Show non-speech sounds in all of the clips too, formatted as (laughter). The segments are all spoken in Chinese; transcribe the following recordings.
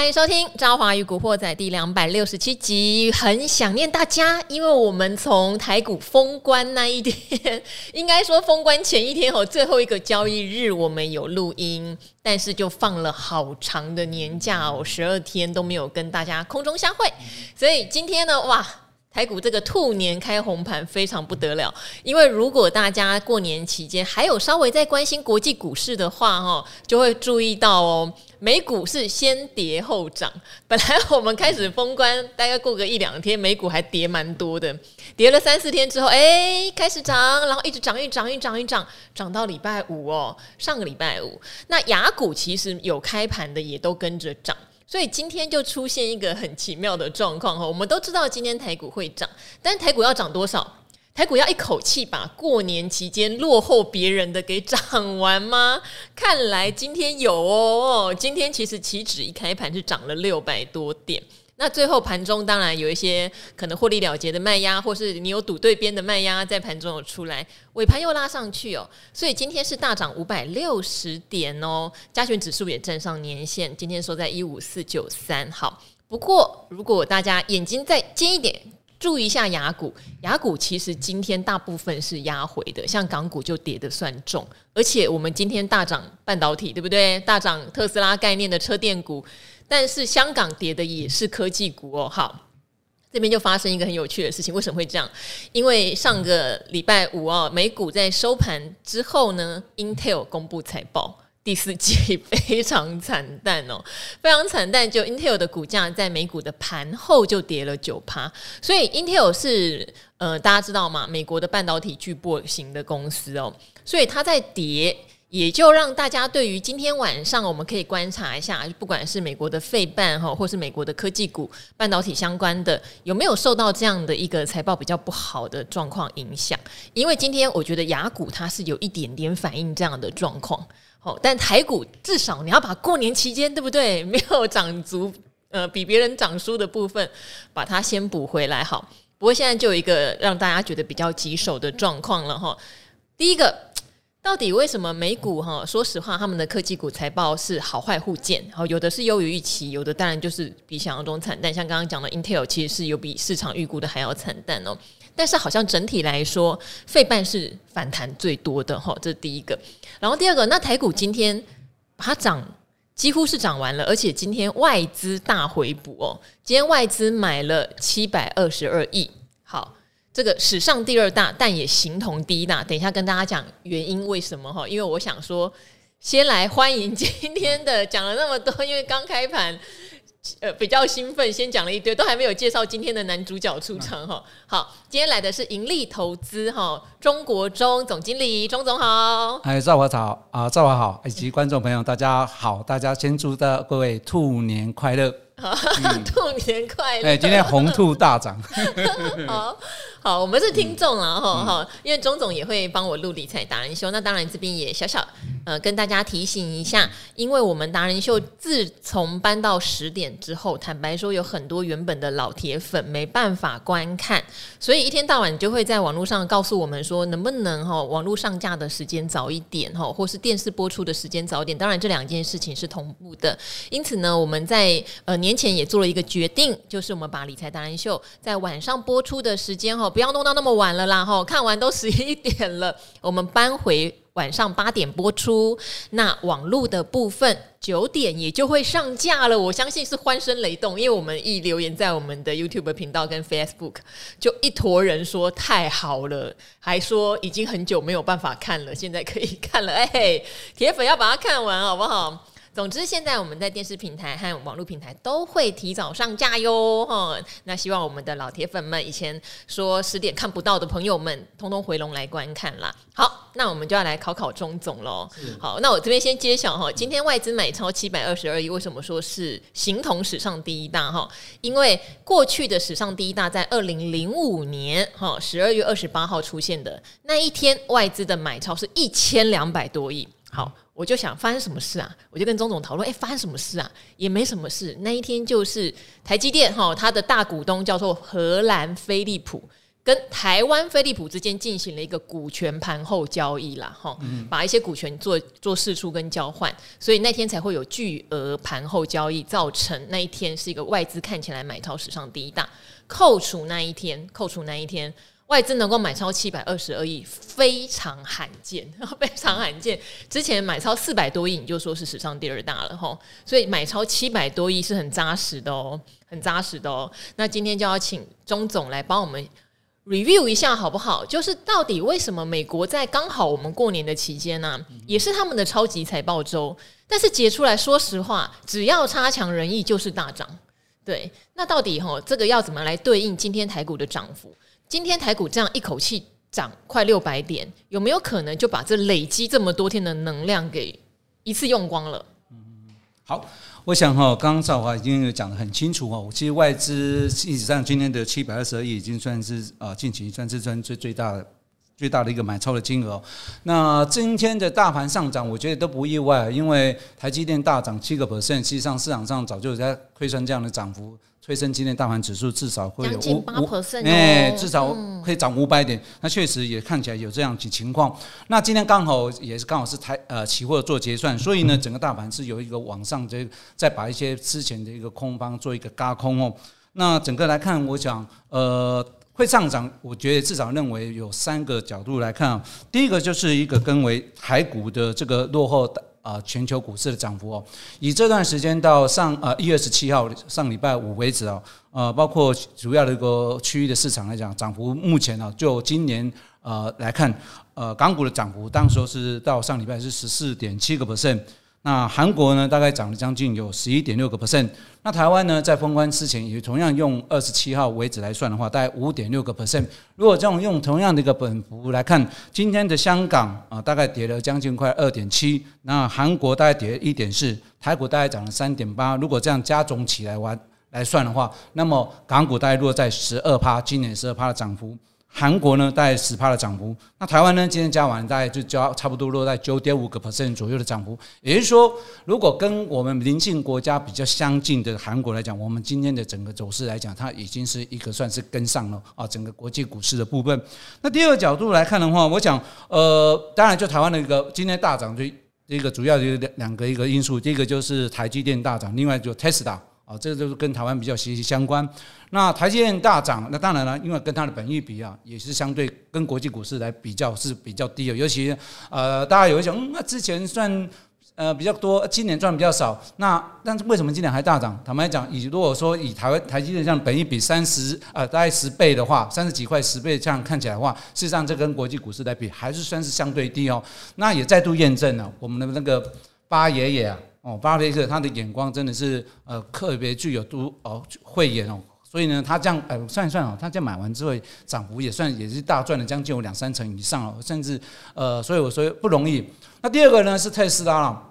欢迎收听《朝华与古惑仔》第两百六十七集，很想念大家，因为我们从台股封关那一天，(laughs) 应该说封关前一天哦，最后一个交易日我们有录音，但是就放了好长的年假哦，十二天都没有跟大家空中相会，所以今天呢，哇！台股这个兔年开红盘非常不得了，因为如果大家过年期间还有稍微在关心国际股市的话，哈，就会注意到哦，美股是先跌后涨。本来我们开始封关，大概过个一两天，美股还跌蛮多的，跌了三四天之后，哎，开始涨，然后一直涨，一涨，一涨，一涨，涨到礼拜五哦，上个礼拜五，那雅股其实有开盘的也都跟着涨。所以今天就出现一个很奇妙的状况哈，我们都知道今天台股会涨，但是台股要涨多少？台股要一口气把过年期间落后别人的给涨完吗？看来今天有哦，今天其实期指一开盘就涨了六百多点。那最后盘中当然有一些可能获利了结的卖压，或是你有赌对边的卖压在盘中有出来，尾盘又拉上去哦，所以今天是大涨五百六十点哦，加权指数也站上年线，今天收在一五四九三。好，不过如果大家眼睛再尖一点，注意一下雅股，雅股其实今天大部分是压回的，像港股就跌得算重，而且我们今天大涨半导体，对不对？大涨特斯拉概念的车电股。但是香港跌的也是科技股哦。好，这边就发生一个很有趣的事情，为什么会这样？因为上个礼拜五哦，美股在收盘之后呢，Intel 公布财报，第四季非常惨淡哦，(laughs) 非常惨淡。就 Intel 的股价在美股的盘后就跌了九趴，所以 Intel 是呃大家知道吗？美国的半导体巨擘型的公司哦，所以它在跌。也就让大家对于今天晚上我们可以观察一下，不管是美国的费半哈，或是美国的科技股、半导体相关的，有没有受到这样的一个财报比较不好的状况影响？因为今天我觉得雅股它是有一点点反映这样的状况，好，但台股至少你要把过年期间对不对 (laughs) 没有涨足，呃，比别人涨输的部分，把它先补回来好。不过现在就有一个让大家觉得比较棘手的状况了哈，第一个。到底为什么美股哈？说实话，他们的科技股财报是好坏互见，好，有的是优于预期，有的当然就是比想象中惨淡。像刚刚讲的 Intel，其实是有比市场预估的还要惨淡哦。但是好像整体来说，费半是反弹最多的哈，这是第一个。然后第二个，那台股今天它涨几乎是涨完了，而且今天外资大回补哦，今天外资买了七百二十二亿，这个史上第二大，但也形同第一大。等一下跟大家讲原因，为什么哈？因为我想说，先来欢迎今天的讲了那么多，因为刚开盘。(laughs) 呃，比较兴奋，先讲了一堆，都还没有介绍今天的男主角出场哈。好，今天来的是盈利投资哈，中国中总经理，钟总好。哎，赵华早啊，赵华好，以及观众朋友大家好，大家先祝的各位兔年快乐。(laughs) 嗯、兔年快乐！哎，今天红兔大涨。(laughs) 好好，我们是听众啊哈哈，因为钟总也会帮我录理财达人秀，那当然这边也小小。呃，跟大家提醒一下，因为我们达人秀自从搬到十点之后，坦白说有很多原本的老铁粉没办法观看，所以一天到晚就会在网络上告诉我们说，能不能哈网络上架的时间早一点哈，或是电视播出的时间早一点。当然这两件事情是同步的，因此呢，我们在呃年年前也做了一个决定，就是我们把理财达人秀在晚上播出的时间哈，不要弄到那么晚了啦哈，看完都十一点了，我们搬回。晚上八点播出，那网络的部分九点也就会上架了。我相信是欢声雷动，因为我们一留言在我们的 YouTube 频道跟 Facebook，就一坨人说太好了，还说已经很久没有办法看了，现在可以看了。哎，铁粉要把它看完好不好？总之，现在我们在电视平台和网络平台都会提早上架哟，哈。那希望我们的老铁粉们，以前说十点看不到的朋友们，通通回笼来观看啦。好，那我们就要来考考钟总喽。好，那我这边先揭晓哈，今天外资买超七百二十二亿，为什么说是形同史上第一大哈？因为过去的史上第一大在二零零五年哈十二月二十八号出现的那一天，外资的买超是一千两百多亿。好。我就想发生什么事啊？我就跟钟总讨论，哎，发生什么事啊？也没什么事。那一天就是台积电哈，它的大股东叫做荷兰飞利浦，跟台湾飞利浦之间进行了一个股权盘后交易啦，哈、嗯，把一些股权做做释出跟交换，所以那天才会有巨额盘后交易，造成那一天是一个外资看起来买超史上第一大。扣除那一天，扣除那一天，外资能够买超七百二十二亿，非常罕见，(laughs) 非常罕见。之前买超四百多亿，你就说是史上第二大了，哈。所以买超七百多亿是很扎实的哦，很扎实的哦。那今天就要请钟总来帮我们。review 一下好不好？就是到底为什么美国在刚好我们过年的期间呢、啊，也是他们的超级财报周，但是结出来，说实话，只要差强人意就是大涨。对，那到底吼这个要怎么来对应今天台股的涨幅？今天台股这样一口气涨快六百点，有没有可能就把这累积这么多天的能量给一次用光了？嗯，好。我想哈，刚刚赵华已经讲得很清楚哈。其实外资历史上今天的七百二十亿已经算是啊，近期算是算最最大的最大的一个买超的金额。那今天的大盘上涨，我觉得都不意外，因为台积电大涨七个 percent，实际上市场上早就在推算这样的涨幅。推升今天大盘指数至少会有五五，哎，至少可以涨五百点。嗯、那确实也看起来有这样几情况。那今天刚好也是刚好是台呃期货做结算，所以呢，整个大盘是有一个往上这再把一些之前的一个空方做一个嘎空哦。那整个来看，我想呃会上涨，我觉得至少认为有三个角度来看。第一个就是一个跟为台股的这个落后的。啊，全球股市的涨幅哦，以这段时间到上呃一月十七号上礼拜五为止哦，呃，包括主要的一个区域的市场来讲，涨幅目前呢，就今年呃来看，呃，港股的涨幅当时是到上礼拜是十四点七个 percent。那韩国呢，大概涨了将近有十一点六个 percent。那台湾呢，在封关之前也同样用二十七号为止来算的话，大概五点六个 percent。如果这种用同样的一个本幅来看，今天的香港啊，大概跌了将近快二点七。那韩国大概跌一点四，台股大概涨了三点八。如果这样加总起来玩来算的话，那么港股大概落在十二趴，今年十二趴的涨幅。韩国呢，大概十趴的涨幅。那台湾呢，今天加完大概就加差不多落在九点五个 percent 左右的涨幅。也就是说，如果跟我们邻近国家比较相近的韩国来讲，我们今天的整个走势来讲，它已经是一个算是跟上了啊，整个国际股市的部分。那第二个角度来看的话，我想，呃，当然就台湾的一个今天大涨，就一个主要的两两个一个因素，第一个就是台积电大涨，另外就 Tesla。啊，这个就是跟台湾比较息息相关。那台积电大涨，那当然了，因为跟它的本益比啊，也是相对跟国际股市来比较是比较低的。尤其呃，大家有一种，嗯，那之前算呃比较多，今年赚比较少。那但是为什么今年还大涨？坦白讲，以如果说以台湾台积电这样本益比三十呃大概十倍的话，三十几块十倍这样看起来的话，事实上这跟国际股市来比还是算是相对低哦。那也再度验证了我们的那个巴爷爷啊。哦，巴菲特他的眼光真的是呃特别具有独哦慧眼哦，所以呢，他这样呃算一算哦，他这样买完之后涨幅也算也是大赚了将近有两三成以上哦，甚至呃，所以我说不容易。那第二个呢是特斯拉了。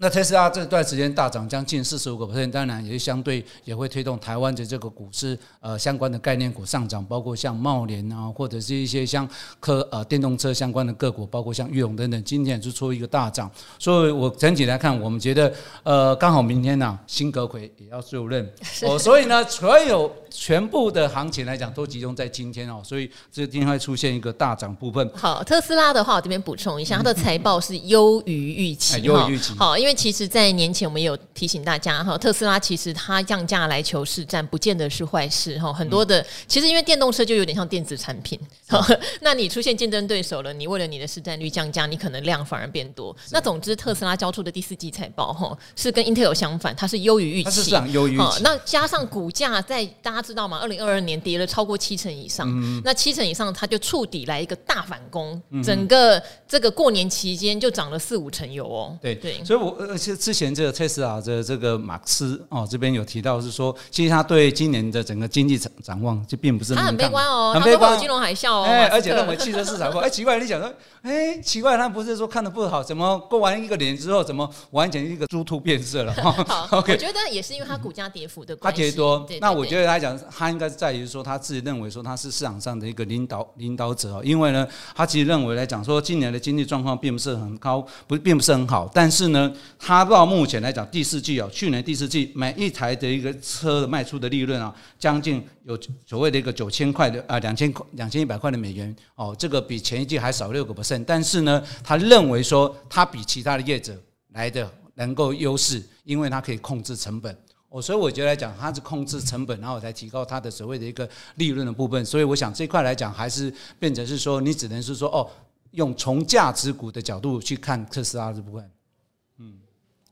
那特斯拉这段时间大涨将近四十五个 percent，当然也是相对也会推动台湾的这个股市呃相关的概念股上涨，包括像茂联啊，或者是一些像科呃电动车相关的个股，包括像裕隆等等，今天也是出一个大涨。所以我整体来看，我们觉得呃刚好明天呢、啊，辛格奎也要就任 (laughs) 哦，所以呢，所有全部的行情来讲都集中在今天哦，所以这今天会出现一个大涨部分。好，特斯拉的话，我这边补充一下，它的财报是优于预期，优于预期。好，因为其实，在年前我们有提醒大家哈，特斯拉其实它降价来求市占，不见得是坏事哈。很多的，其实因为电动车就有点像电子产品，(laughs) 那你出现竞争对手了，你为了你的市占率降价，你可能量反而变多。那总之，特斯拉交出的第四季财报哈，是跟 Intel 相反，它是优于预期，优于预期。那加上股价在大家知道吗？二零二二年跌了超过七成以上，那七成以上，它就触底来一个大反攻，整个这个过年期间就涨了四五成有哦。对对，所以我。而且之前这个特斯拉的这个马克思哦，这边有提到是说，其实他对今年的整个经济展展望就并不是他很悲观哦，很悲观，金融海啸哦，哎，而且认为汽车市场 (laughs) 不，哎，奇怪，你想说，哎，奇怪，他不是说看的不好，怎么过完一个年之后，怎么完全一个猪突变色了？好，(laughs) 我觉得也是因为它股价跌幅的关系，它跌多。那我觉得来讲，他应该是在于说他自己认为说他是市场上的一个领导领导者哦。因为呢，他其实认为来讲说，今年的经济状况并不是很高，不并不是很好。但是呢，他到目前来讲，第四季哦，去年第四季每一台的一个车的卖出的利润啊，将近有所谓的一个九千块的啊，两千块两千一百块的美元哦，这个比前一季还少六个 percent。但是呢，他认为说他比其他的业者来的能够优势，因为他可以控制成本。哦，所以我觉得来讲，它是控制成本，然后才提高它的所谓的一个利润的部分。所以我想这块来讲，还是变成是说，你只能是说，哦，用从价值股的角度去看特斯拉这部分。嗯，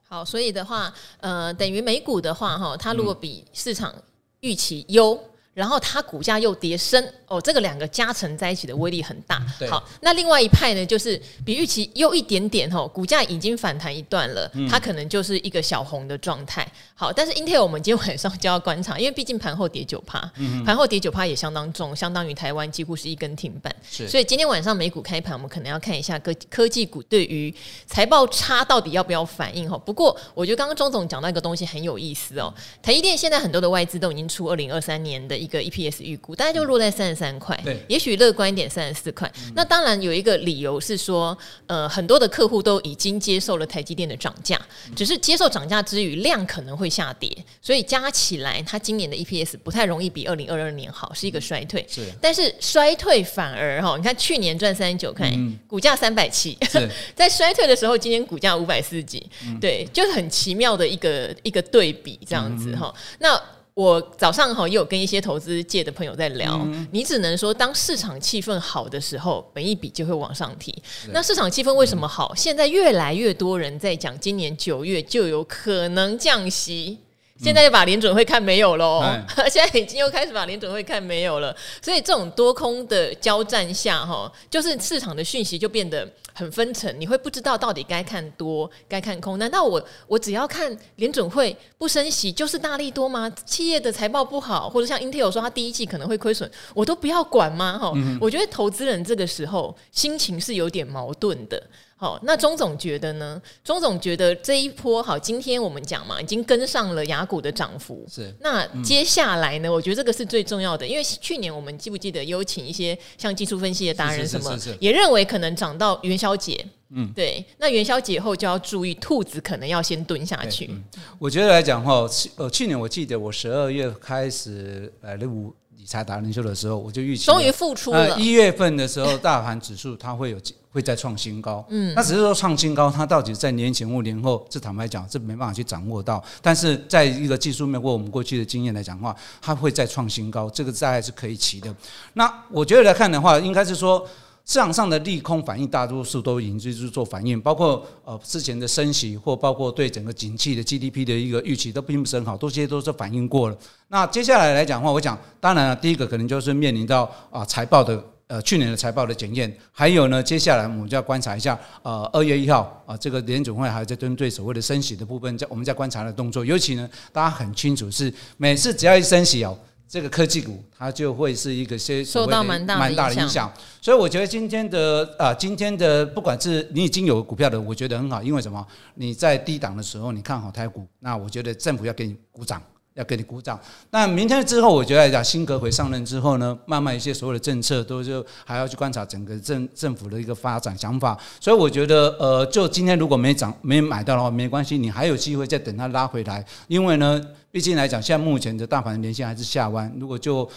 好，所以的话，呃，等于美股的话，哈，它如果比市场预期优。然后它股价又跌升哦，这个两个加成在一起的威力很大。好，那另外一派呢，就是比预期又一点点哦，股价已经反弹一段了，嗯、它可能就是一个小红的状态。好，但是 Intel 我们今天晚上就要观察，因为毕竟盘后跌九趴，盘后跌九趴也相当重，相当于台湾几乎是一根停板。是所以今天晚上美股开盘，我们可能要看一下科科技股对于财报差到底要不要反应哈。不过我觉得刚刚钟总讲到一个东西很有意思哦，台积电现在很多的外资都已经出二零二三年的。一个 EPS 预估大概就落在三十三块，对，也许乐观一点三十四块。嗯、那当然有一个理由是说，呃，很多的客户都已经接受了台积电的涨价，只是接受涨价之余量可能会下跌，所以加起来它今年的 EPS 不太容易比二零二二年好，是一个衰退。是，但是衰退反而哈，你看去年赚三十九块，嗯、股价三百七，(laughs) 在衰退的时候，今年股价五百四十几，嗯、对，就是很奇妙的一个一个对比这样子哈。嗯、那我早上哈也有跟一些投资界的朋友在聊，嗯、你只能说当市场气氛好的时候，本一笔就会往上提。那市场气氛为什么好？嗯、现在越来越多人在讲，今年九月就有可能降息。现在又把联准会看没有了，嗯、(laughs) 现在已经又开始把联准会看没有了。所以这种多空的交战下，哈，就是市场的讯息就变得。很分层，你会不知道到底该看多该看空？难道我我只要看联准会不升息就是大利多吗？企业的财报不好，或者像 Intel 说它第一季可能会亏损，我都不要管吗？哈、嗯，我觉得投资人这个时候心情是有点矛盾的。好，那钟总觉得呢？钟总觉得这一波好，今天我们讲嘛，已经跟上了雅股的涨幅。是，那接下来呢？嗯、我觉得这个是最重要的，因为去年我们记不记得有请一些像技术分析的达人什么，也认为可能涨到元宵节。嗯，对。那元宵节后就要注意，兔子可能要先蹲下去。嗯、我觉得来讲哈，去呃，去年我记得我十二月开始呃入理财达人秀的时候，我就预期终于复出了。一、呃、月份的时候，大盘指数它会有。会再创新高，嗯，那只是说创新高，它到底在年前或年后，这坦白讲，这没办法去掌握到。但是在一个技术面或我们过去的经验来讲的话，它会再创新高，这个大概是可以期的。那我觉得来看的话，应该是说市场上的利空反应，大多数都已经就是做反应，包括呃之前的升息，或包括对整个景气的 GDP 的一个预期都并不是很好，都这些都是反应过了。那接下来来讲的话，我讲当然了，第一个可能就是面临到啊财报的。呃，去年的财报的检验，还有呢，接下来我们就要观察一下，呃，二月一号啊、呃，这个联准会还在针对所谓的升息的部分，在我们在观察的动作，尤其呢，大家很清楚是每次只要一升息哦，这个科技股它就会是一个些受到蛮大蛮大的影响，所以我觉得今天的啊、呃，今天的不管是你已经有股票的，我觉得很好，因为什么？你在低档的时候你看好台股，那我觉得政府要给你鼓掌。要给你鼓掌。那明天之后，我觉得来讲，新阁揆上任之后呢，慢慢一些所有的政策都就还要去观察整个政政府的一个发展想法。所以我觉得，呃，就今天如果没涨没买到的话，没关系，你还有机会再等它拉回来。因为呢，毕竟来讲，现在目前的大盘连线还是下弯。如果就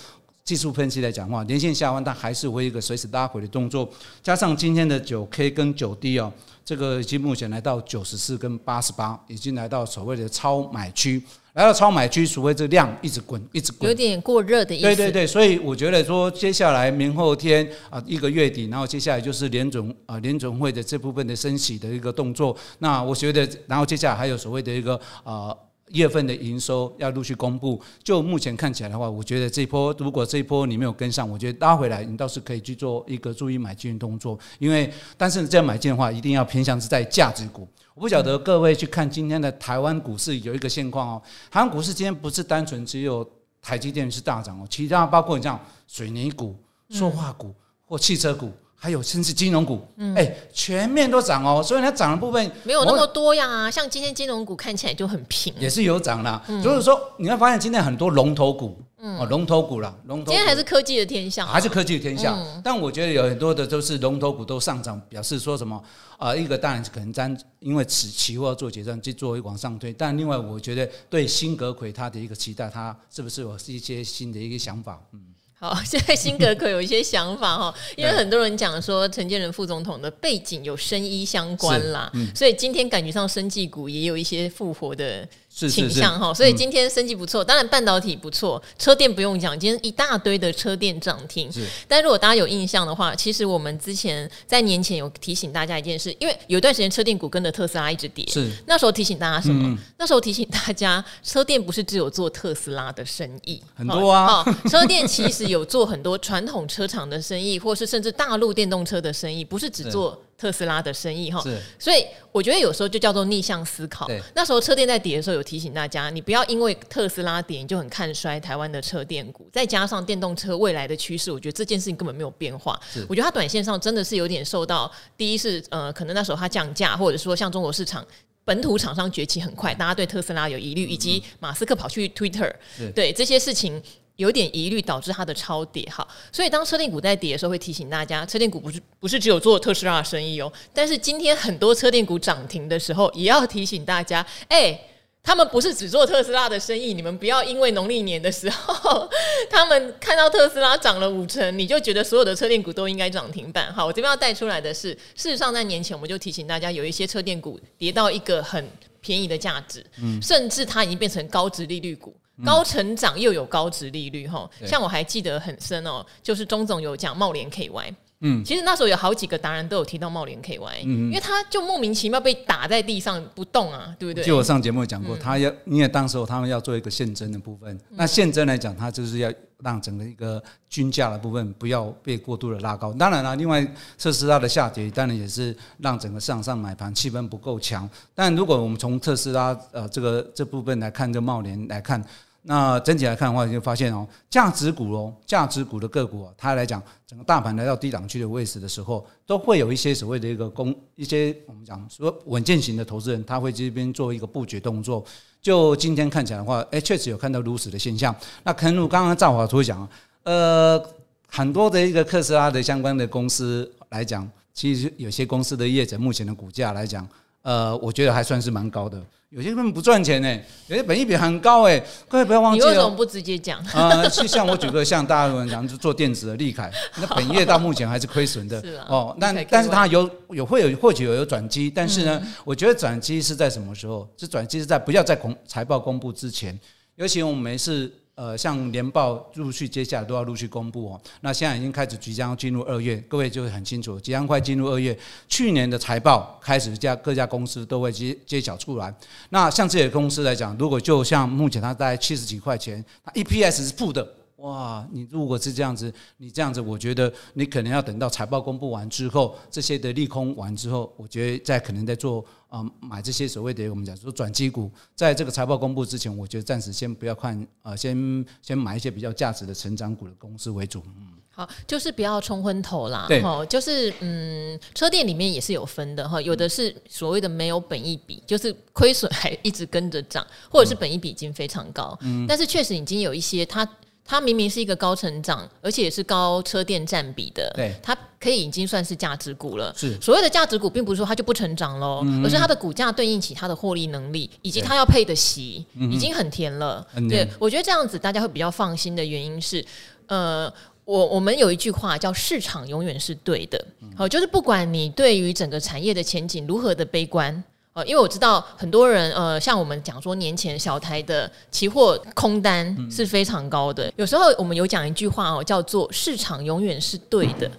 技术分析来讲的话，连线下弯，它还是会一个随时拉回的动作。加上今天的九 K 跟九 D 哦，这个已经目前来到九十四跟八十八，已经来到所谓的超买区。来到超买区，除非这量一直滚，一直滚，有点过热的意思。对对对，所以我觉得说，接下来明后天啊，一个月底，然后接下来就是联总啊联总会的这部分的升息的一个动作。那我觉得，然后接下来还有所谓的一个啊。一月份的营收要陆续公布，就目前看起来的话，我觉得这一波如果这一波你没有跟上，我觉得拉回来你倒是可以去做一个注意买进动作。因为，但是这样买进的话，一定要偏向是在价值股。我不晓得各位去看今天的台湾股市有一个现况哦，台湾股市今天不是单纯只有台积电是大涨哦，其他包括你像水泥股、塑化股或汽车股。还有甚至金融股，哎、嗯，全面都涨哦，所以它涨的部分没有那么多呀。像今天金融股看起来就很平，也是有涨啦。嗯、就是说你会发现今天很多龙头股哦，龙头股啦，龙头今天还是科技的天下，还是科技的天下。嗯、但我觉得有很多的都是龙头股都上涨，表示说什么啊、呃？一个当然可能咱因为此期货要做结算，就作为往上推。但另外，我觉得对新格奎他的一个期待，他是不是有一些新的一个想法？嗯。好，(laughs) 现在辛格可有一些想法哈，(laughs) 因为很多人讲说陈建仁副总统的背景有生医相关啦，嗯、所以今天感觉上生技股也有一些复活的倾向哈，所以今天生技不错，当然半导体不错，车电不用讲，今天一大堆的车电涨停。但如果大家有印象的话，其实我们之前在年前有提醒大家一件事，因为有一段时间车电股跟着特斯拉一直跌，是。那时候提醒大家什么？嗯、那时候提醒大家，车电不是只有做特斯拉的生意，很多啊，车电其实有做很多传统车厂的生意，或是甚至大陆电动车的生意，不是只做。特斯拉的生意哈，所以我觉得有时候就叫做逆向思考。那时候车电在跌的时候，有提醒大家，你不要因为特斯拉跌你就很看衰台湾的车电股。再加上电动车未来的趋势，我觉得这件事情根本没有变化。我觉得它短线上真的是有点受到，第一是呃，可能那时候它降价，或者说像中国市场本土厂商崛起很快，大家对特斯拉有疑虑，以及马斯克跑去 Twitter，对这些事情。有点疑虑，导致它的超跌哈，所以当车电股在跌的时候，会提醒大家，车电股不是不是只有做特斯拉的生意哦。但是今天很多车电股涨停的时候，也要提醒大家，哎，他们不是只做特斯拉的生意，你们不要因为农历年的时候，(laughs) 他们看到特斯拉涨了五成，你就觉得所有的车电股都应该涨停板。好，我这边要带出来的是，事实上在年前我们就提醒大家，有一些车电股跌到一个很便宜的价值，嗯，甚至它已经变成高值利率股。高成长又有高值利率哈，像我还记得很深哦，就是钟总有讲茂联 KY，嗯，其实那时候有好几个达人都有提到茂联 KY，嗯，因为他就莫名其妙被打在地上不动啊，对不对？就我上节目讲过，他要因为当时候他们要做一个现增的部分，那现增来讲，它就是要让整个一个均价的部分不要被过度的拉高。当然了，另外特斯拉的下跌，当然也是让整个市场上买盘气氛不够强。但如果我们从特斯拉呃这个这部分来看，这茂联来看。那整体来看的话，你就发现哦，价值股哦，价值股的个股啊，它来讲，整个大盘来到低档区的位置的时候，都会有一些所谓的一个公一些我们讲说稳健型的投资人，他会这边做一个布局动作。就今天看起来的话，哎，确实有看到如此的现象。那可能我刚刚赵华图讲，呃，很多的一个特斯拉的相关的公司来讲，其实有些公司的业者目前的股价来讲，呃，我觉得还算是蛮高的。有些根本不赚钱呢，有些本益比很高哎，各位不要忘记了。你为什么不直接讲？啊、呃，像我举个像大陆人讲，就做电子的利凯，那本业到目前还是亏损的。(laughs) 是啊。哦，但但是它有有会有或许有有转机，但是呢，嗯、我觉得转机是在什么时候？这转机是在不要在公财报公布之前，尤其我们没事。呃，像年报陆续接下来都要陆续公布哦。那现在已经开始即将进入二月，各位就会很清楚，即将快进入二月。去年的财报开始，家各家公司都会揭揭晓出来。那像这些公司来讲，如果就像目前它大概七十几块钱，它 EPS 是负的。哇，你如果是这样子，你这样子，我觉得你可能要等到财报公布完之后，这些的利空完之后，我觉得在可能在做啊、呃、买这些所谓的我们讲说转机股，在这个财报公布之前，我觉得暂时先不要看啊、呃，先先买一些比较价值的成长股的公司为主。嗯，好，就是不要冲昏头啦。对，就是嗯，车店里面也是有分的哈，有的是所谓的没有本益比，就是亏损还一直跟着涨，或者是本益比已经非常高。嗯，但是确实已经有一些它。它明明是一个高成长，而且也是高车电占比的，对，它可以已经算是价值股了。是。所谓的价值股，并不是说它就不成长喽，嗯、而是它的股价对应起它的获利能力，以及它要配的息，已经很甜了。嗯、对，我觉得这样子大家会比较放心的原因是，呃，我我们有一句话叫“市场永远是对的”，好、嗯，就是不管你对于整个产业的前景如何的悲观。因为我知道很多人，呃，像我们讲说年前小台的期货空单是非常高的。有时候我们有讲一句话哦，叫做“市场永远是对的”。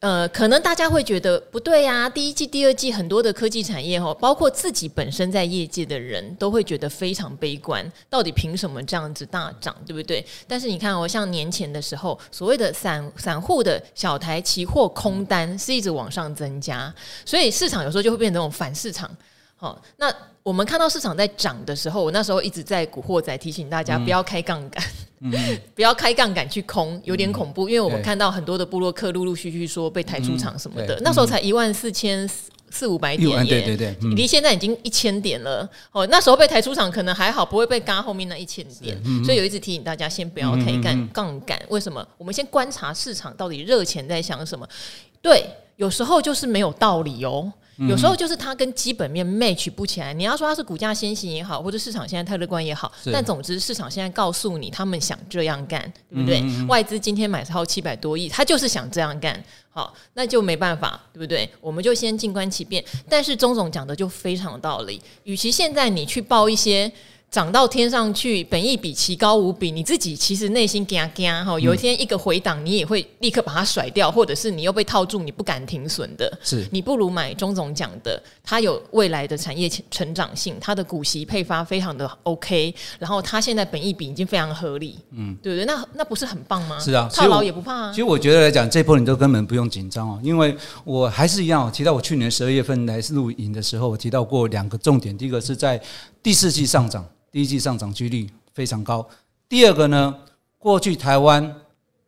呃，可能大家会觉得不对呀。第一季、第二季很多的科技产业哦，包括自己本身在业界的人都会觉得非常悲观。到底凭什么这样子大涨，对不对？但是你看哦，像年前的时候，所谓的散散户的小台期货空单是一直往上增加，所以市场有时候就会变成那种反市场。好，那我们看到市场在涨的时候，我那时候一直在古惑仔提醒大家不要开杠杆，嗯、(laughs) 不要开杠杆去空，有点恐怖。嗯、因为我们看到很多的部落客陆陆续续说被抬出场什么的，嗯、那时候才一万四千四五百点耶，对对对，离、嗯、现在已经一千点了。哦，那时候被抬出场可能还好，不会被嘎后面那一千点。嗯、所以有一直提醒大家，先不要开杠杠杆。为什么？我们先观察市场到底热钱在想什么。对，有时候就是没有道理哦。有时候就是它跟基本面 match 不起来。你要说它是股价先行也好，或者市场现在太乐观也好，但总之市场现在告诉你，他们想这样干，对不对？外资今天买超七百多亿，他就是想这样干。好，那就没办法，对不对？我们就先静观其变。但是钟总讲的就非常有道理，与其现在你去报一些。涨到天上去，本益比奇高无比，你自己其实内心惊惊哈。有一天一个回档，你也会立刻把它甩掉，或者是你又被套住，你不敢停损的。是你不如买钟总讲的，它有未来的产业成长性，它的股息配发非常的 OK，然后它现在本益比已经非常合理，嗯，对不对？那那不是很棒吗？是啊，套牢也不怕啊。其实我觉得来讲，这波你都根本不用紧张哦，因为我还是一样，我提到我去年十二月份来录影的时候，我提到过两个重点，第一个是在第四季上涨。第一季上涨几率非常高。第二个呢，过去台湾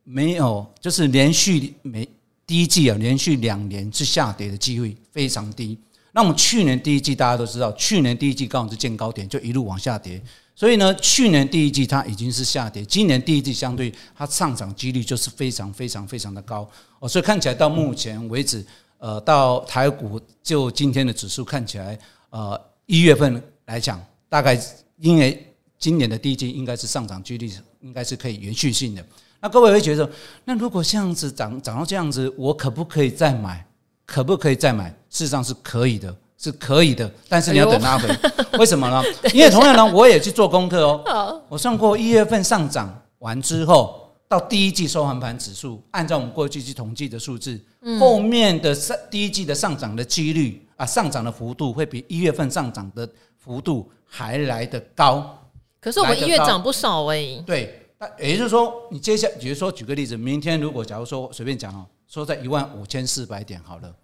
没有，就是连续每第一季啊，连续两年是下跌的机会非常低。那我们去年第一季大家都知道，去年第一季刚好是见高点，就一路往下跌。所以呢，去年第一季它已经是下跌，今年第一季相对它上涨几率就是非常非常非常的高哦。所以看起来到目前为止，呃，到台股就今天的指数看起来，呃，一月份来讲大概。因为今年的第一季应该是上涨几率应该是可以延续性的，那各位会觉得，那如果这样子涨涨到这样子，我可不可以再买？可不可以再买？事实上是可以的，是可以的，但是你要等拉回。(laughs) 为什么呢？因为同样呢，我也去做功课哦。我算过一月份上涨完之后，到第一季收盘盘指数，按照我们过去去统计的数字，后面的上第一季的上涨的几率啊，上涨的幅度会比一月份上涨的幅度。还来得高，可是我们一月涨不少哎、欸。对，那也就是说，你接下，比如说举个例子，明天如果假如说随便讲哦，说在一万五千四百点好了，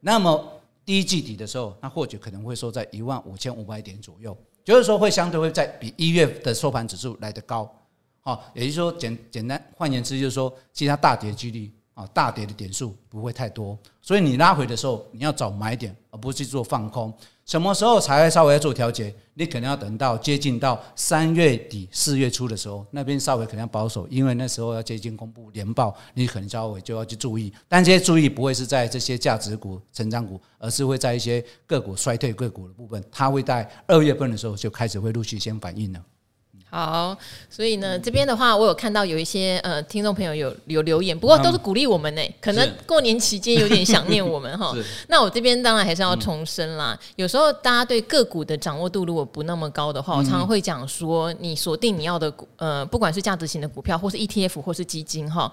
那么第一季底的时候，那或许可能会说在一万五千五百点左右，就是说会相对会在比一月的收盘指数来得高，好，也就是说简简单换言之就是说，其他大跌几率啊，大跌的点数不会太多，所以你拉回的时候，你要找买点，而不是去做放空。什么时候才会稍微要做调节？你可能要等到接近到三月底四月初的时候，那边稍微可能要保守，因为那时候要接近公布年报，你可能稍微就要去注意。但这些注意不会是在这些价值股、成长股，而是会在一些个股衰退个股的部分，它会在二月份的时候就开始会陆续先反应了。好，所以呢，这边的话，我有看到有一些呃听众朋友有有留言，不过都是鼓励我们呢。可能过年期间有点想念我们哈。(laughs) 那我这边当然还是要重申啦。有时候大家对个股的掌握度如果不那么高的话，我常常会讲说，你锁定你要的股，呃，不管是价值型的股票，或是 ETF，或是基金哈，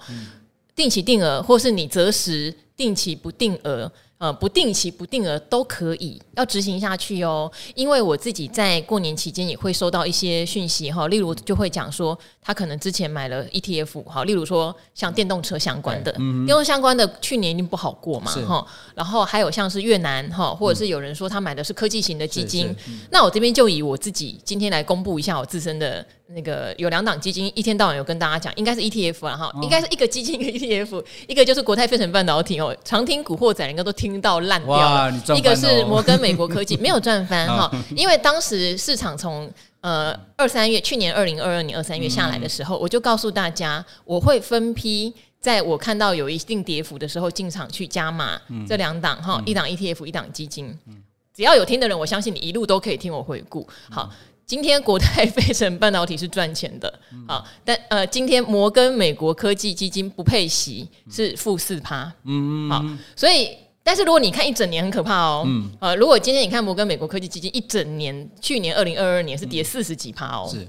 定期定额，或是你择时定期不定额。呃，不定期、不定额都可以，要执行下去哦。因为我自己在过年期间也会收到一些讯息哈，例如就会讲说，他可能之前买了 ETF 哈，例如说像电动车相关的，电动相关的去年一定不好过嘛哈。然后还有像是越南哈，或者是有人说他买的是科技型的基金，那我这边就以我自己今天来公布一下我自身的。那个有两档基金，一天到晚有跟大家讲，应该是 ETF 了哈，应该是一个基金一个 ETF，一个就是国泰飞城半导体哦，常听古惑仔应该都听到烂掉了。一个是摩根美国科技，没有赚翻哈，(laughs) 因为当时市场从呃二三月，去年二零二二年二三月下来的时候，我就告诉大家，我会分批在我看到有一定跌幅的时候进场去加码这两档哈，一档 ETF，一档基金，只要有听的人，我相信你一路都可以听我回顾好。今天国泰费城半导体是赚钱的，好，但呃，今天摩根美国科技基金不配息是负四趴，嗯，好，所以，但是如果你看一整年很可怕哦，嗯，呃，如果今天你看摩根美国科技基金一整年，去年二零二二年是跌四十几趴哦，是，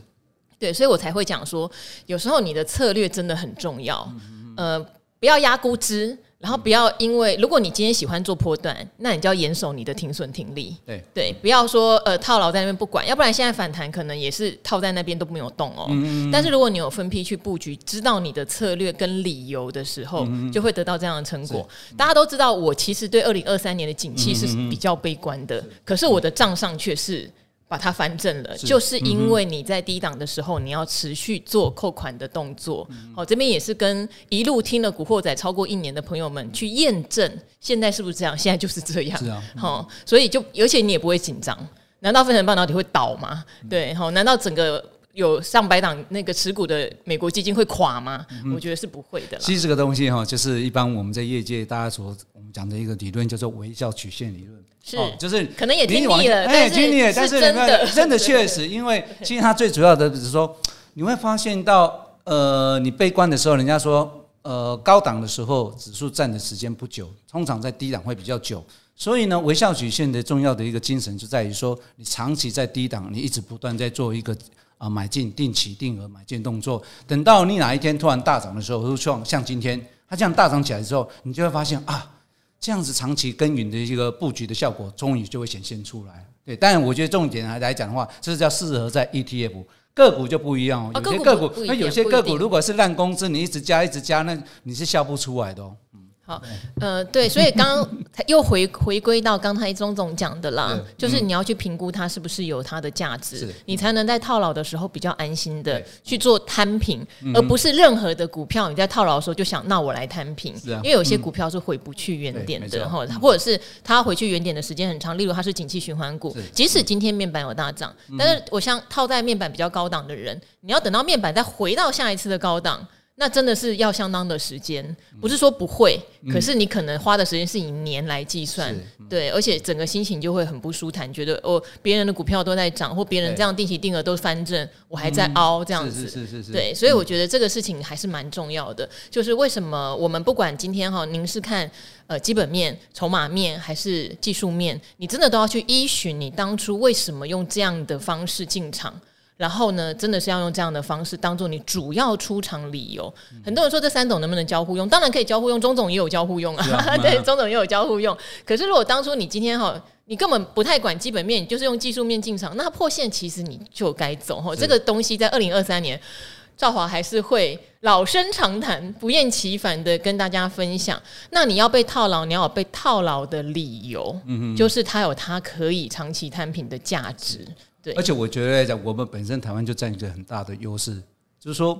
对，所以我才会讲说，有时候你的策略真的很重要，呃，不要压估值。然后不要因为，如果你今天喜欢做波段，那你就要严守你的停损停利。对对，不要说呃套牢在那边不管，要不然现在反弹可能也是套在那边都没有动哦。嗯嗯，但是如果你有分批去布局，知道你的策略跟理由的时候，就会得到这样的成果。大家都知道，我其实对二零二三年的景气是比较悲观的，可是我的账上却是。把它翻正了，是就是因为你在低档的时候，你要持续做扣款的动作。好、嗯，这边也是跟一路听了《古惑仔》超过一年的朋友们去验证，现在是不是这样？现在就是这样。是啊，好，所以就而且你也不会紧张。难道分成半导体会倒吗？嗯、对，好，难道整个？有上百档那个持股的美国基金会垮吗？嗯、我觉得是不会的。其实这个东西哈，就是一般我们在业界大家所我们讲的一个理论，叫做微笑曲线理论。是，哦、就是可能也听腻了，哎，听腻了，但是真的真的确实，因为 (laughs) 其实它最主要的只是说，你会发现到呃，你悲观的时候，人家说呃，高档的时候指数站的时间不久，通常在低档会比较久。所以呢，微笑曲线的重要的一个精神就在于说，你长期在低档，你一直不断在做一个。啊，买进定期定额买进动作，等到你哪一天突然大涨的时候，就像像今天它这样大涨起来之后，你就会发现啊，这样子长期耕耘的一个布局的效果，终于就会显现出来。对，但我觉得重点来来讲的话，这是叫适合在 ETF 个股就不一样哦。有些个股，那有些个股如果是烂公司，你一直加一直加，那你是笑不出来的哦。好，呃，对，所以刚刚又回 (laughs) 回归到刚才钟总讲的啦，就是你要去评估它是不是有它的价值，你才能在套牢的时候比较安心的去做摊平，而不是任何的股票你在套牢的时候就想那我来摊平，因为有些股票是回不去原点的，哈，或者是它回去原点的时间很长，例如它是景气循环股，即使今天面板有大涨，但是我像套在面板比较高档的人，你要等到面板再回到下一次的高档。那真的是要相当的时间，不是说不会，嗯、可是你可能花的时间是以年来计算，嗯、对，而且整个心情就会很不舒坦，觉得哦，别人的股票都在涨，或别人这样定期定额都翻正，我还在凹这样子，是是是是，对，所以我觉得这个事情还是蛮重要的，就是为什么我们不管今天哈，您是看呃基本面、筹码面还是技术面，你真的都要去依循你当初为什么用这样的方式进场。然后呢，真的是要用这样的方式当做你主要出场理由。嗯、很多人说这三种能不能交互用？当然可以交互用，钟总也有交互用啊。啊 (laughs) 对，钟总也有交互用。可是如果当初你今天哈，你根本不太管基本面，你就是用技术面进场，那破线其实你就该走哈。这个东西在二零二三年，赵华还是会老生常谈、不厌其烦的跟大家分享。那你要被套牢，你要有被套牢的理由，嗯、哼就是它有它可以长期摊平的价值。对而且我觉得来讲，我们本身台湾就占一个很大的优势，就是说，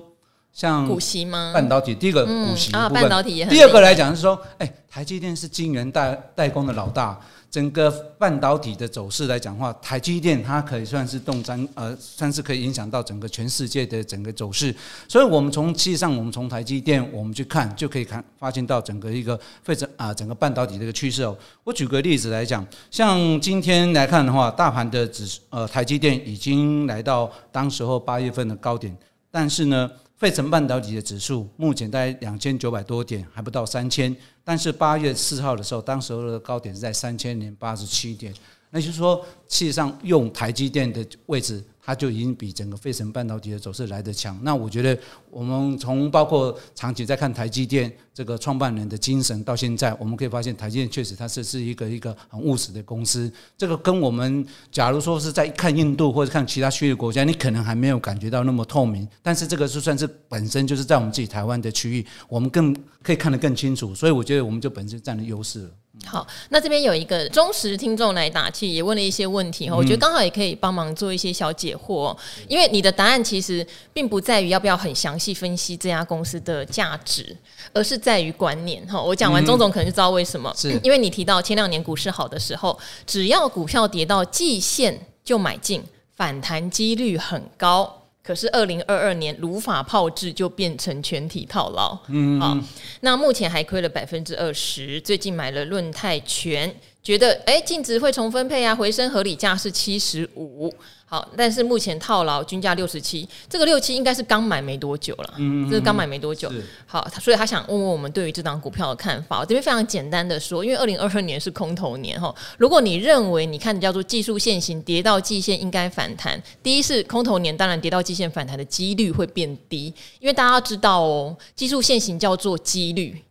像股息吗？半导体第一个股息啊，半导体也很。第二个来讲是说，哎，台积电是晶圆代代工的老大。整个半导体的走势来讲的话，台积电它可以算是动瞻，呃，算是可以影响到整个全世界的整个走势。所以，我们从实际上，我们从台积电我们去看，就可以看发现到整个一个非常啊，整个半导体这个趋势哦。我举个例子来讲，像今天来看的话，大盘的指呃台积电已经来到当时候八月份的高点，但是呢。费城半导体的指数目前在两千九百多点，还不到三千。但是八月四号的时候，当时候的高点是在三千零八十七点。那就是说，事实上用台积电的位置。它就已经比整个费城半导体的走势来得强。那我觉得，我们从包括长期在看台积电这个创办人的精神到现在，我们可以发现台积电确实它是是一个一个很务实的公司。这个跟我们假如说是在看印度或者看其他区域国家，你可能还没有感觉到那么透明。但是这个就算是本身就是在我们自己台湾的区域，我们更可以看得更清楚。所以我觉得我们就本身占了优势了。好，那这边有一个忠实听众来打气，也问了一些问题哈，我觉得刚好也可以帮忙做一些小解惑。因为你的答案其实并不在于要不要很详细分析这家公司的价值，而是在于观念哈。我讲完，钟总可能就知道为什么，是因为你提到前两年股市好的时候，只要股票跌到季线就买进，反弹几率很高。可是二零二二年如法炮制，就变成全体套牢。嗯，好，那目前还亏了百分之二十。最近买了论泰全，觉得哎，净值会重分配啊，回升合理价是七十五。好，但是目前套牢均价六十七，这个六七应该是刚买没多久了，嗯，这是刚买没多久。是好，所以他想问问我们对于这档股票的看法。我这边非常简单的说，因为二零二二年是空头年哈，如果你认为你看的叫做技术线型跌到季线应该反弹，第一是空头年，当然跌到季线反弹的几率会变低，因为大家要知道哦，技术线型叫做几率。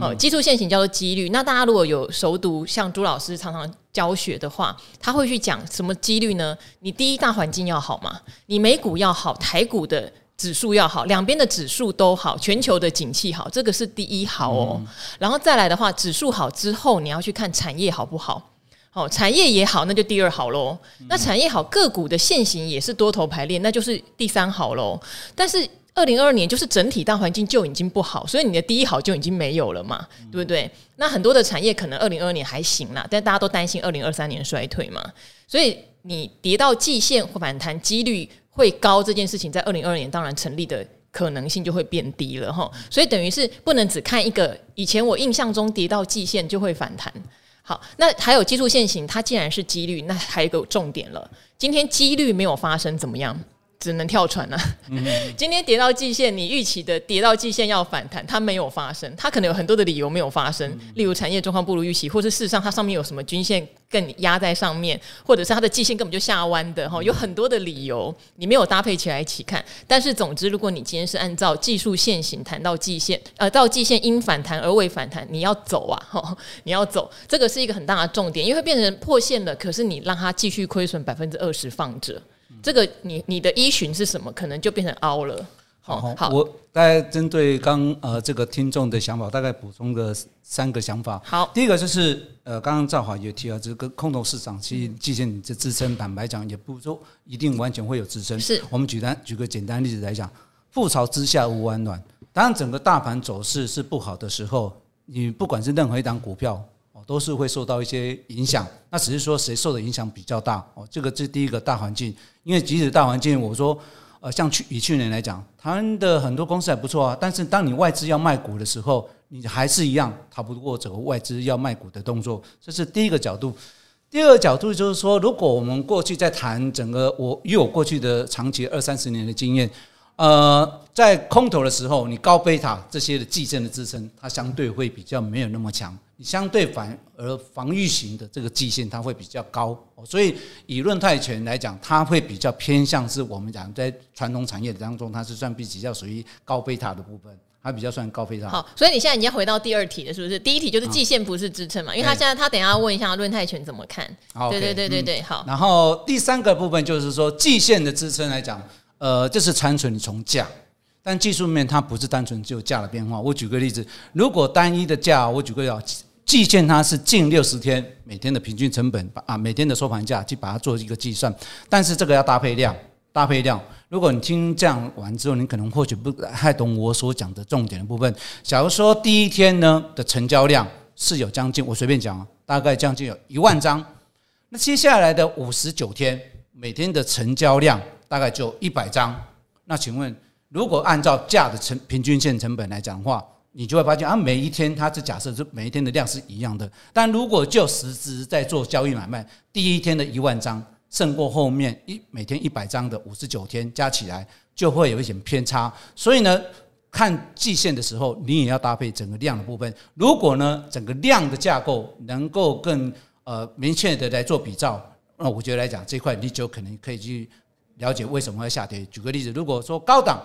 哦，技术线型叫做几率。那大家如果有熟读，像朱老师常常教学的话，他会去讲什么几率呢？你第一大环境要好嘛，你美股要好，台股的指数要好，两边的指数都好，全球的景气好，这个是第一好哦。然后再来的话，指数好之后，你要去看产业好不好。哦，产业也好，那就第二好喽。那产业好，个股的线型也是多头排列，那就是第三好喽。但是二零二二年就是整体大环境就已经不好，所以你的第一好就已经没有了嘛，对不对？那很多的产业可能二零二二年还行啦，但大家都担心二零二三年衰退嘛，所以你跌到季线或反弹几率会高这件事情，在二零二二年当然成立的可能性就会变低了哈。所以等于是不能只看一个，以前我印象中跌到季线就会反弹。好，那还有技术线型，它既然是几率，那还有一个重点了。今天几率没有发生，怎么样？只能跳船了、啊。今天跌到季线，你预期的跌到季线要反弹，它没有发生，它可能有很多的理由没有发生，例如产业状况不如预期，或是事实上它上面有什么均线更压在上面，或者是它的季线根本就下弯的哈，有很多的理由，你没有搭配起来一起看。但是总之，如果你今天是按照技术线型谈到季线，呃，到季线因反弹而未反弹，你要走啊，哈，(laughs) 你要走，这个是一个很大的重点，因为会变成破线了，可是你让它继续亏损百分之二十放着。这个你你的依循是什么？可能就变成凹了。好，好，我大概针对刚呃这个听众的想法，大概补充个三个想法。好，第一个就是呃刚刚赵华也提到，这个空头市场其实季线你这支撑，坦白讲也不说一定完全会有支撑。是，我们举单举个简单例子来讲，覆巢之下无完卵。当整个大盘走势是不好的时候，你不管是任何一档股票。都是会受到一些影响，那只是说谁受的影响比较大哦。这个是第一个大环境，因为即使大环境，我说呃，像去以去年来讲，台湾的很多公司还不错啊，但是当你外资要卖股的时候，你还是一样逃不过这个外资要卖股的动作。这是第一个角度。第二个角度就是说，如果我们过去在谈整个，我以我过去的长期二三十年的经验。呃，在空头的时候，你高贝塔这些的季线的支撑，它相对会比较没有那么强。你相对反而防御型的这个季线，它会比较高。所以以论泰拳来讲，它会比较偏向是我们讲在传统产业当中，它是算比较属于高贝塔的部分，它比较算高贝塔。好，所以你现在已经回到第二题了，是不是？第一题就是季线不是支撑嘛？因为他现在他等一下要问一下论泰拳怎么看。对对对对对，好。然后第三个部分就是说季线的支撑来讲。呃，这是单纯从价，但技术面它不是单纯只有价的变化。我举个例子，如果单一的价，我举个例计件它是近六十天每天的平均成本把啊，每天的收盘价去把它做一个计算，但是这个要搭配量，搭配量。如果你听这样完之后，你可能或许不太懂我所讲的重点的部分。假如说第一天呢的成交量是有将近，我随便讲啊，大概将近有一万张，那接下来的五十九天每天的成交量。大概就一百张，那请问，如果按照价的成平均线成本来讲的话，你就会发现啊，每一天它是假设是每一天的量是一样的，但如果就实质在做交易买卖，第一天的一万张胜过后面一每天一百张的五十九天加起来就会有一点偏差，所以呢，看季线的时候，你也要搭配整个量的部分。如果呢，整个量的架构能够更呃明确的来做比较，那我觉得来讲这块你就可能可以去。了解为什么会下跌？举个例子，如果说高档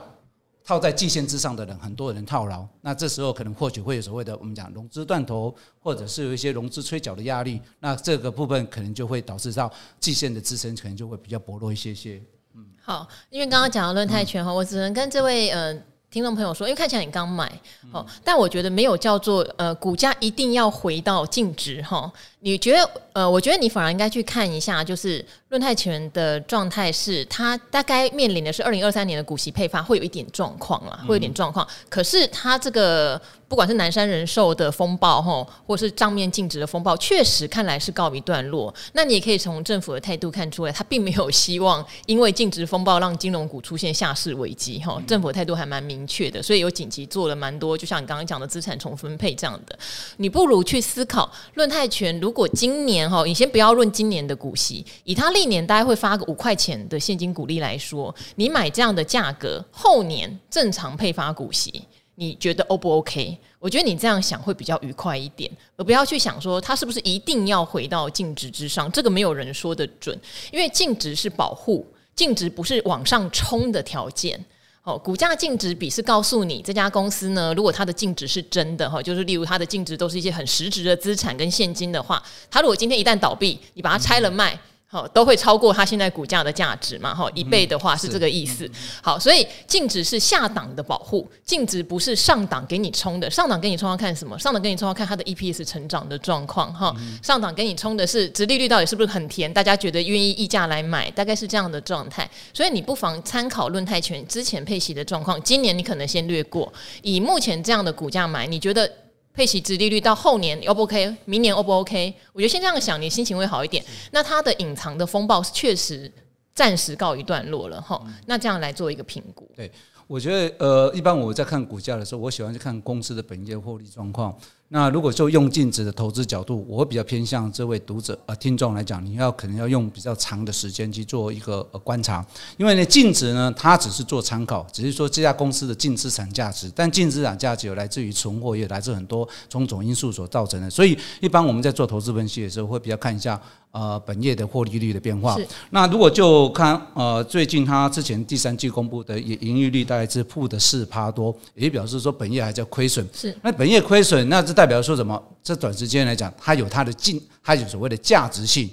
套在季线之上的人，很多人套牢，那这时候可能或许会有所谓的我们讲融资断头，或者是有一些融资催缴的压力，那这个部分可能就会导致到季线的支撑可能就会比较薄弱一些些。嗯，好，因为刚刚讲到论泰拳哈，我只能跟这位呃听众朋友说，因为看起来你刚买哦，但我觉得没有叫做呃股价一定要回到净值哈。你觉得呃，我觉得你反而应该去看一下，就是论泰全的状态是，它大概面临的是二零二三年的股息配发会有一点状况啦，会有点状况。可是它这个不管是南山人寿的风暴吼，或是账面净值的风暴，确实看来是告一段落。那你也可以从政府的态度看出来，它并没有希望因为净值风暴让金融股出现下市危机哈。政府的态度还蛮明确的，所以有紧急做了蛮多，就像你刚刚讲的资产重分配这样的。你不如去思考论泰全如。如果今年哈，你先不要论今年的股息，以他历年大概会发个五块钱的现金股利来说，你买这样的价格，后年正常配发股息，你觉得 O 不 OK？我觉得你这样想会比较愉快一点，而不要去想说它是不是一定要回到净值之上，这个没有人说得准，因为净值是保护，净值不是往上冲的条件。哦，股价净值比是告诉你这家公司呢，如果它的净值是真的哈，就是例如它的净值都是一些很实质的资产跟现金的话，它如果今天一旦倒闭，你把它拆了卖，好，都会超过它现在股价的价值嘛？哈，一倍的话是这个意思。好，所以净值是下档的保护，净值不是上档给你冲的。上档给你冲要看什么？上档给你冲要看它的 EPS 成长的状况。哈，上档给你冲的是值利率到底是不是很甜？大家觉得愿意溢价来买，大概是这样的状态。所以你不妨参考论泰全之前配息的状况。今年你可能先略过，以目前这样的股价买，你觉得？配息值利率到后年 O 不 OK？明年 O 不 OK？我觉得先这样想，你心情会好一点。那它的隐藏的风暴是确实暂时告一段落了哈。那这样来做一个评估。对，我觉得呃，一般我在看股价的时候，我喜欢去看公司的本业获利状况。那如果就用净值的投资角度，我会比较偏向这位读者呃听众来讲，你要可能要用比较长的时间去做一个呃观察，因为呢净值呢它只是做参考，只是说这家公司的净资产价值，但净资产价值有来自于存货，也来自很多种种因素所造成的，所以一般我们在做投资分析的时候，会比较看一下呃本业的获利率的变化。那如果就看呃最近它之前第三季公布的盈盈利率大概是负的四趴多，也表示说本业还在亏损。是，那本业亏损，那这代表说什么？这短时间来讲，它有它的进，它有所谓的价值性，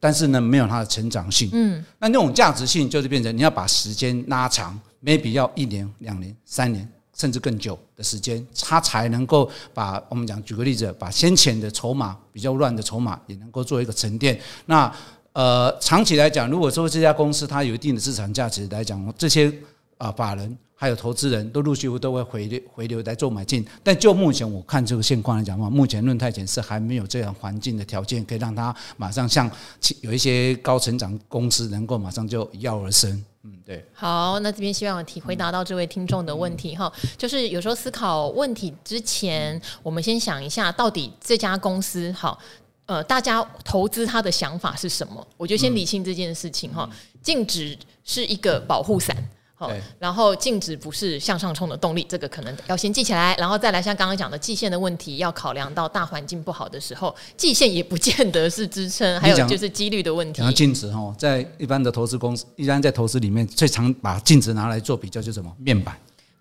但是呢，没有它的成长性。嗯，那那种价值性就是变成你要把时间拉长，maybe 要一年、两年、三年，甚至更久的时间，它才能够把我们讲，举个例子，把先前的筹码比较乱的筹码也能够做一个沉淀。那呃，长期来讲，如果说这家公司它有一定的资产价值来讲，这些啊法人。还有投资人都陆续都会回流回流来做买进，但就目前我看这个现况来讲的话，目前论泰全是还没有这样环境的条件，可以让它马上像有一些高成长公司能够马上就一跃而生。嗯，对。好，那这边希望提回答到这位听众的问题哈，就是有时候思考问题之前，我们先想一下，到底这家公司好，呃，大家投资它的想法是什么？我觉得先理清这件事情哈，净值是一个保护伞。好，然后净值不是向上冲的动力，这个可能要先记起来，然后再来像刚刚讲的季线的问题，要考量到大环境不好的时候，季线也不见得是支撑，还有就是几率的问题。讲净值哈，在一般的投资公司，一般在投资里面最常把净值拿来做比较，就是什么面板。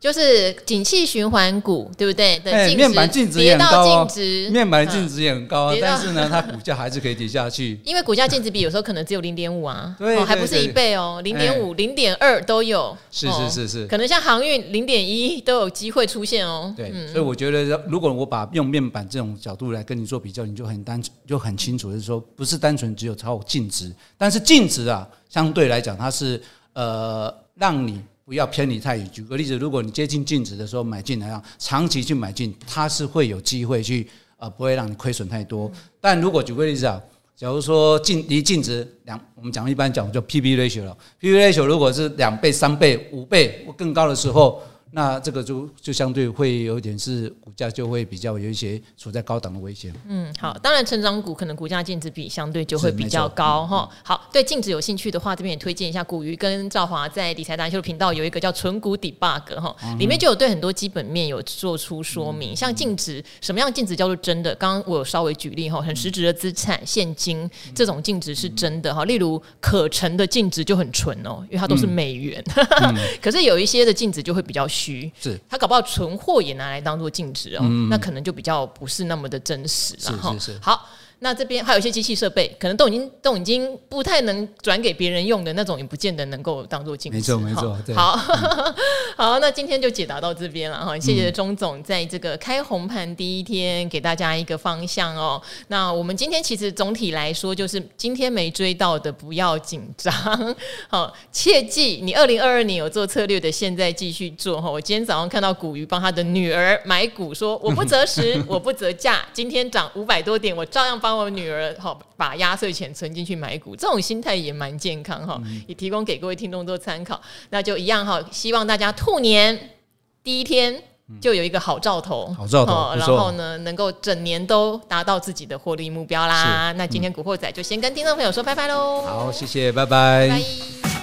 就是景气循环股，对不对？哎，面板净值也很高，面板净值也很高，但是呢，它股价还是可以跌下去。(laughs) 因为股价净值比有时候可能只有零点五啊，哦，还不是一倍哦，零点五、零点二都有。是是是是，可能像航运零点一都有机会出现哦。对，所以我觉得，如果我把用面板这种角度来跟你做比较，你就很单纯，就很清楚，就是说，不是单纯只有超净值，但是净值啊，相对来讲，它是呃，让你。不要偏离太远。举个例子，如果你接近净值的时候买进来，啊长期去买进，它是会有机会去呃，不会让你亏损太多。但如果举个例子啊，假如说净离净值两，我们讲一般讲就 P/B ratio 了，P/B ratio 如果是两倍、三倍、五倍或更高的时候。那这个就就相对会有一点是股价就会比较有一些处在高档的危险。嗯，好，当然成长股可能股价净值比相对就会比较高哈。好，对净值有兴趣的话，这边也推荐一下古鱼跟赵华在理财达人秀频道有一个叫纯股 debug 哈，里面就有对很多基本面有做出说明，像净值什么样净值叫做真的？刚刚我有稍微举例哈，很实质的资产现金这种净值是真的哈。例如可成的净值就很纯哦，因为它都是美元，(laughs) 可是有一些的净值就会比较虚。是，他搞不好存货也拿来当做净值哦，嗯、那可能就比较不是那么的真实了哈。好。那这边还有一些机器设备，可能都已经都已经不太能转给别人用的那种，也不见得能够当做净值。没错，没错。好，(laughs) 好，那今天就解答到这边了哈。谢谢钟总在这个开红盘第一天给大家一个方向哦。那我们今天其实总体来说，就是今天没追到的不要紧张，(laughs) 好，切记你二零二二年有做策略的，现在继续做哈。我今天早上看到古鱼帮他的女儿买股，说我不择时，我不择价，今天涨五百多点，我照样。帮我女儿好把压岁钱存进去买股，这种心态也蛮健康哈，也提供给各位听众做参考。那就一样哈，希望大家兔年第一天就有一个好兆头，好兆头，然后呢，能够整年都达到自己的获利目标啦。那今天古惑仔就先跟听众朋友说拜拜喽。好，谢谢，拜拜。拜。